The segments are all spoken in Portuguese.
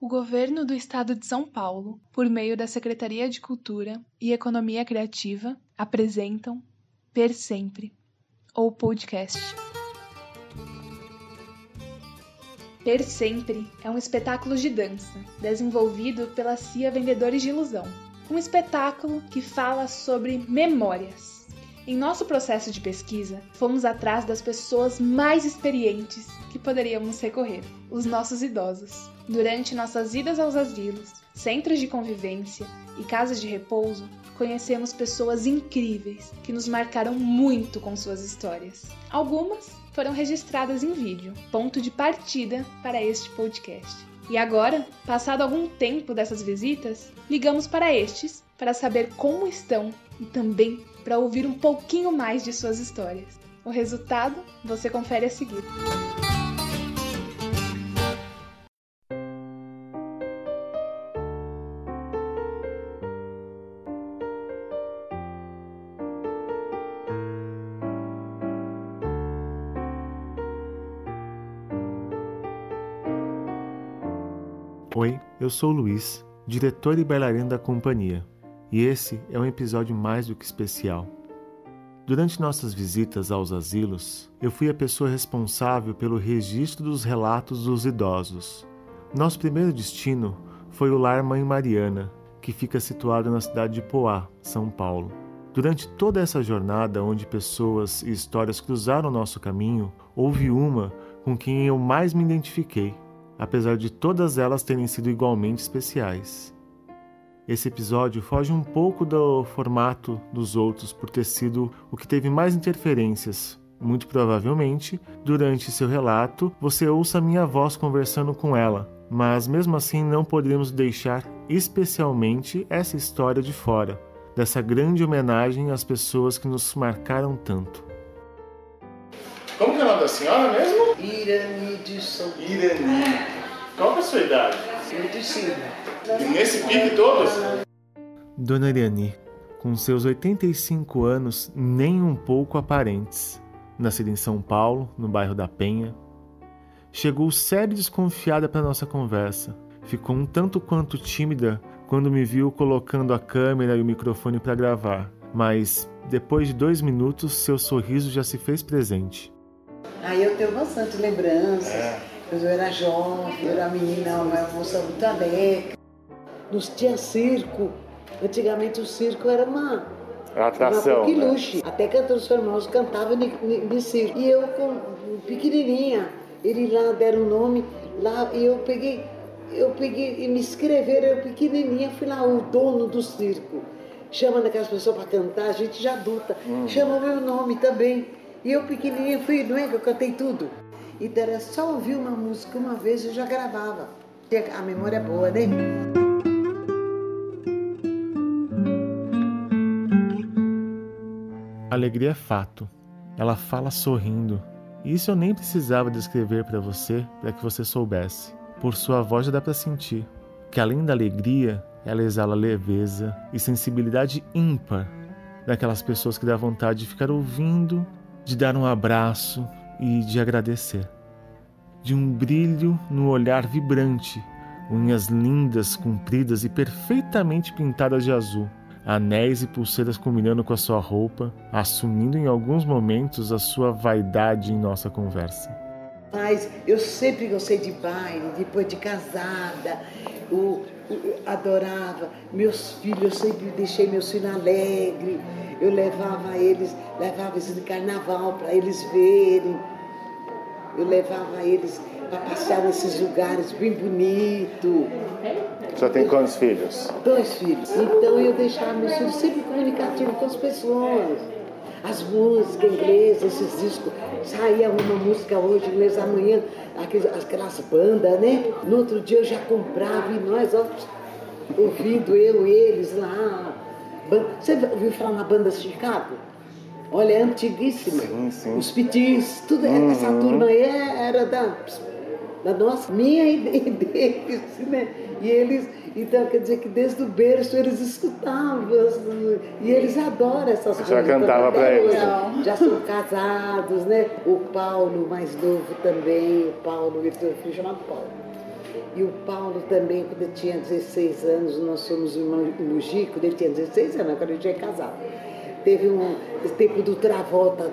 O governo do estado de São Paulo, por meio da Secretaria de Cultura e Economia Criativa, apresentam Per Sempre, ou podcast. Per Sempre é um espetáculo de dança desenvolvido pela CIA Vendedores de Ilusão. Um espetáculo que fala sobre memórias em nosso processo de pesquisa, fomos atrás das pessoas mais experientes que poderíamos recorrer, os nossos idosos. Durante nossas idas aos asilos, centros de convivência e casas de repouso, conhecemos pessoas incríveis que nos marcaram muito com suas histórias. Algumas foram registradas em vídeo, ponto de partida para este podcast. E agora, passado algum tempo dessas visitas, ligamos para estes para saber como estão e também para ouvir um pouquinho mais de suas histórias. O resultado você confere a seguir. Oi, eu sou Luiz, diretor e bailarino da companhia. E esse é um episódio mais do que especial. Durante nossas visitas aos asilos, eu fui a pessoa responsável pelo registro dos relatos dos idosos. Nosso primeiro destino foi o Lar Mãe Mariana, que fica situado na cidade de Poá, São Paulo. Durante toda essa jornada, onde pessoas e histórias cruzaram nosso caminho, houve uma com quem eu mais me identifiquei, apesar de todas elas terem sido igualmente especiais. Esse episódio foge um pouco do formato dos outros por ter sido o que teve mais interferências. Muito provavelmente, durante seu relato, você ouça minha voz conversando com ela, mas mesmo assim não poderíamos deixar especialmente essa história de fora, dessa grande homenagem às pessoas que nos marcaram tanto. Como que é o nome da senhora mesmo? Irani de São Irani. Qual que é a sua idade? 25. E nesse pique todos? Dona Iriani, com seus 85 anos nem um pouco aparentes, nascida em São Paulo, no bairro da Penha, chegou séria e desconfiada para nossa conversa. Ficou um tanto quanto tímida quando me viu colocando a câmera e o microfone para gravar, mas depois de dois minutos seu sorriso já se fez presente. Aí eu tenho bastante lembranças. É. Quando eu era jovem, eu era menina, uma moça muito alegre. Nos tinha circo. Antigamente o circo era uma, Atração. uma né? Até cantores famosos cantavam de circo. E eu, com, pequenininha, eles lá deram o nome, lá, e eu peguei, eu peguei, e me escreveram, eu pequenininha, fui lá, o dono do circo. Chamando aquelas pessoas para cantar, gente já adulta, chama o meu nome também. E eu pequenininha fui, não é que eu cantei tudo. Então era só ouvir uma música uma vez eu já gravava. A memória é boa, né? Alegria é fato. Ela fala sorrindo. E isso eu nem precisava descrever para você, para que você soubesse. Por sua voz já dá para sentir que além da alegria, ela exala leveza e sensibilidade ímpar daquelas pessoas que dá vontade de ficar ouvindo, de dar um abraço e de agradecer. De um brilho no olhar vibrante, unhas lindas, compridas e perfeitamente pintadas de azul, anéis e pulseiras combinando com a sua roupa, assumindo em alguns momentos a sua vaidade em nossa conversa. Mas eu sempre gostei de baile, depois de casada, eu adorava meus filhos, eu sempre deixei meus filhos alegres, eu levava eles, levava eles de carnaval para eles verem, eu levava eles para passear nesses lugares bem bonitos. Só tem quantos filhos? Dois filhos. Então eu deixava meus filhos sempre comunicativos com as pessoas. As músicas inglesas, esses discos. Saía uma música hoje, inglês amanhã, aquelas, aquelas bandas, né? No outro dia eu já comprava e nós, ó, ouvindo eu e eles lá. Você ouviu falar na banda Chicago? Olha, é antiguíssima. Sim, sim. Os pitins, tudo, essa turma aí é- era da, da nossa, minha e deles, né? E eles, então quer dizer que desde o berço eles escutavam, e eles adoram essas coisas. Já cantava pra eles? Já são casados, né? O Paulo, mais novo também, o Paulo, ele tem um filho chamado Paulo. E o Paulo também, quando tinha 16 anos, nós fomos em Mogi, quando ele tinha 16 anos, quando ele tinha casado. Teve um tempo do Travolta,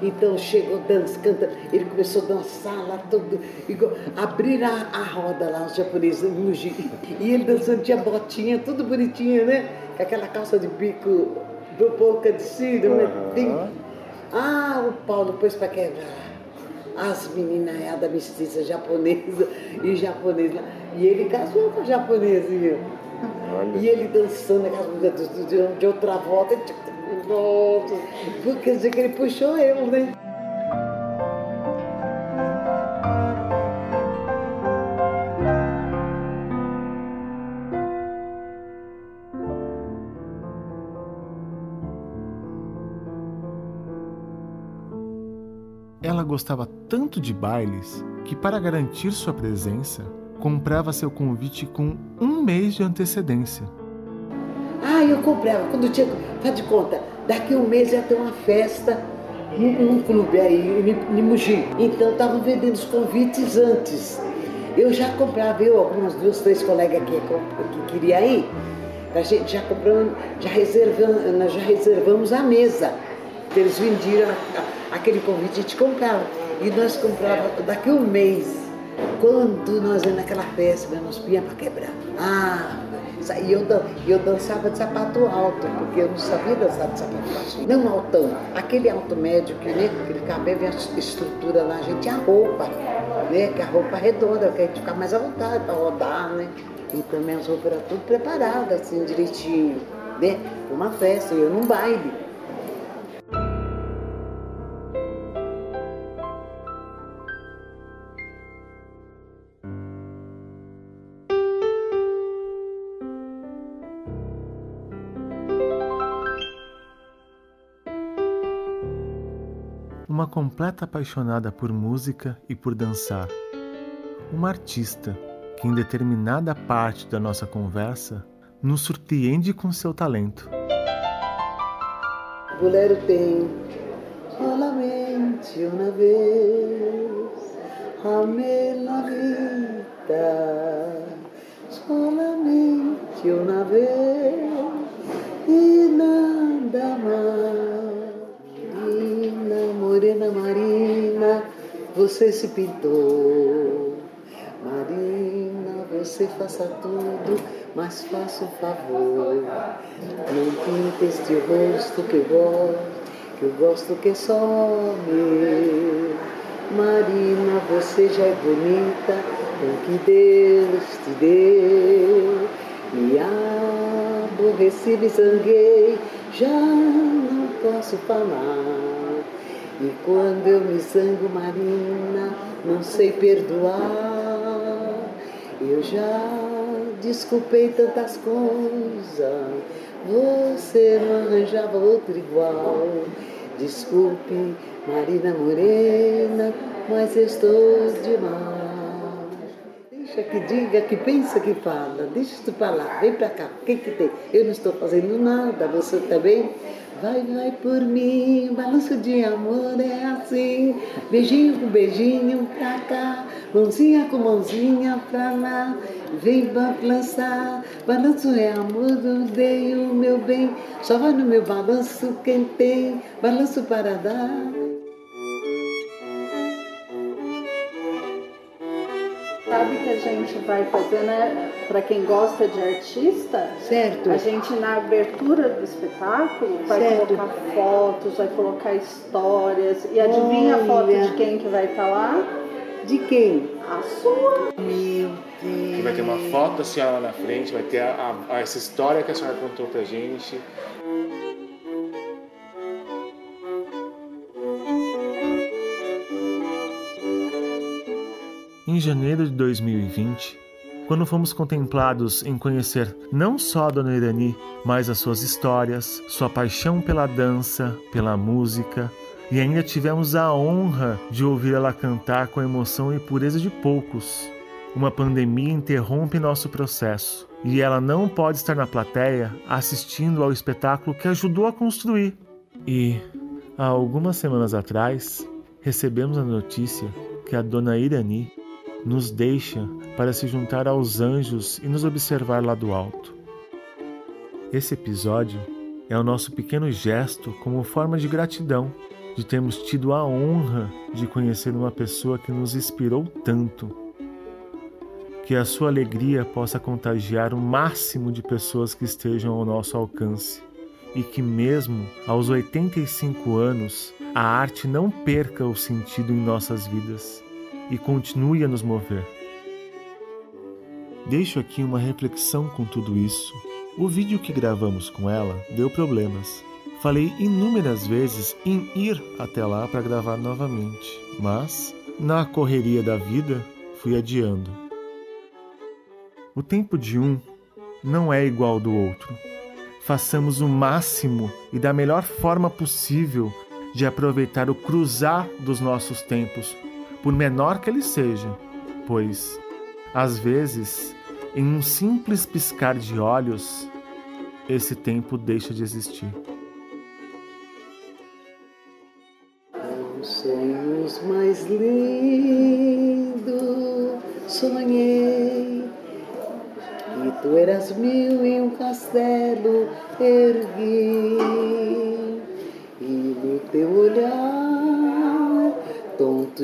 então chegou dança, canta, ele começou a dançar lá todo, igual, abrir a, a roda lá, os japoneses, Mogi. E ele dançando, tinha botinha, tudo bonitinho, né? Com aquela calça de bico, polca de cílio, uhum. né? Ah, o Paulo pôs para quebrar as meninas mestiça japonesa e japonesa. E ele casou com a japonesinha. E ele dançando aquelas músicas de outra volta. Nossa, quer dizer que ele puxou eu, né? Ela gostava tanto de bailes que, para garantir sua presença, comprava seu convite com um mês de antecedência. Ah, eu comprava. Quando tinha. Faz de conta, daqui um mês ia ter uma festa num, clube aí, em Mugi. Então estavam vendendo os convites antes. Eu já comprava, eu, algumas duas, três colegas aqui que queria ir. A gente já compramos, já reservamos, nós já reservamos a mesa. Eles vendiam aquele convite, a gente comprava. E nós comprávamos daqui um mês. Quando nós íamos naquela festa, nós punhamos para quebrar. Ah, e eu, eu dançava de sapato alto, porque eu não sabia dançar de sapato baixo. Não altão, aquele alto médio que, né, aquele cabelo, a estrutura lá, a gente, a roupa, né, que a roupa redonda, que a gente fica mais à vontade para rodar, né. Então minhas roupas eram tudo preparadas, assim, direitinho, né, uma festa, eu num baile. Uma completa apaixonada por música e por dançar. Uma artista que, em determinada parte da nossa conversa, nos surpreende com seu talento. O tem solamente uma vez, amei la vida, solamente uma vez você se pintou. Marina, você faça tudo, mas faça um favor. Não pinta este rosto que eu gosto, que eu gosto que é só meu. Marina, você já é bonita, com que Deus te deu. Me aborreci, me zanguei, já não posso falar. E quando eu me zango, Marina, não sei perdoar. Eu já desculpei tantas coisas, você não arranjava outro igual. Desculpe, Marina Morena, mas estou demais. Deixa que diga, que pensa, que fala. Deixa tu falar, vem pra cá. O que, que tem? Eu não estou fazendo nada, você também? Vai, vai por mim, balanço de amor é assim. Beijinho com beijinho pra cá, mãozinha com mãozinha pra lá. Vem balançar, balanço é amor, dei o meu bem. Só vai no meu balanço quem tem, balanço para dar. Sabe que a gente vai fazer, né? Para quem gosta de artista, certo. a gente na abertura do espetáculo vai certo. colocar fotos, vai colocar histórias. E adivinha Olha. a foto de quem que vai estar tá lá? De quem? A sua. Meu Deus. Vai ter uma foto da senhora na frente, vai ter a, a, essa história que a senhora contou pra gente. Em janeiro de 2020, quando fomos contemplados em conhecer não só a Dona Irani, mas as suas histórias, sua paixão pela dança, pela música, e ainda tivemos a honra de ouvir ela cantar com emoção e pureza de poucos. Uma pandemia interrompe nosso processo e ela não pode estar na plateia assistindo ao espetáculo que ajudou a construir. E, há algumas semanas atrás, recebemos a notícia que a Dona Irani nos deixa para se juntar aos anjos e nos observar lá do alto. Esse episódio é o nosso pequeno gesto como forma de gratidão de termos tido a honra de conhecer uma pessoa que nos inspirou tanto. Que a sua alegria possa contagiar o máximo de pessoas que estejam ao nosso alcance e que, mesmo aos 85 anos, a arte não perca o sentido em nossas vidas e continue a nos mover. Deixo aqui uma reflexão com tudo isso. O vídeo que gravamos com ela deu problemas. Falei inúmeras vezes em ir até lá para gravar novamente, mas, na correria da vida, fui adiando. O tempo de um não é igual ao do outro. Façamos o máximo e da melhor forma possível de aproveitar o cruzar dos nossos tempos por menor que ele seja, pois, às vezes, em um simples piscar de olhos, esse tempo deixa de existir. Os sonhos mais lindos sonhei que tu eras mil em um castelo ergui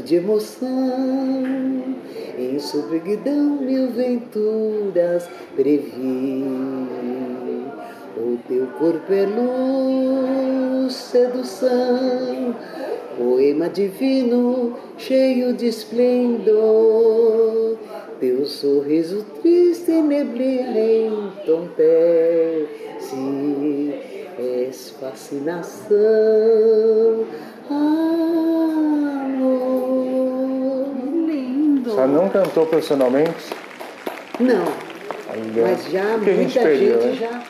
de emoção. Em subguidão mil venturas previ. O teu corpo é luz, sedução, poema divino cheio de esplendor. Teu sorriso triste neblina entontece, és fascinação. Ela não cantou profissionalmente? Não. Ainda. Mas já, O que a muita gente perdeu, gente né? já.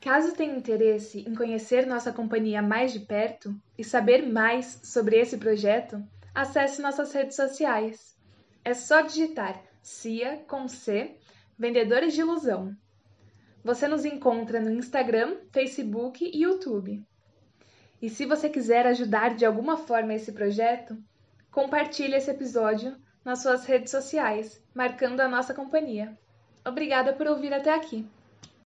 Caso tenha interesse em conhecer nossa companhia mais de perto e saber mais sobre esse projeto, acesse nossas redes sociais. É só digitar CIA com C, Vendedores de Ilusão. Você nos encontra no Instagram, Facebook e YouTube. E se você quiser ajudar de alguma forma esse projeto, compartilhe esse episódio nas suas redes sociais, marcando a nossa companhia. Obrigada por ouvir até aqui.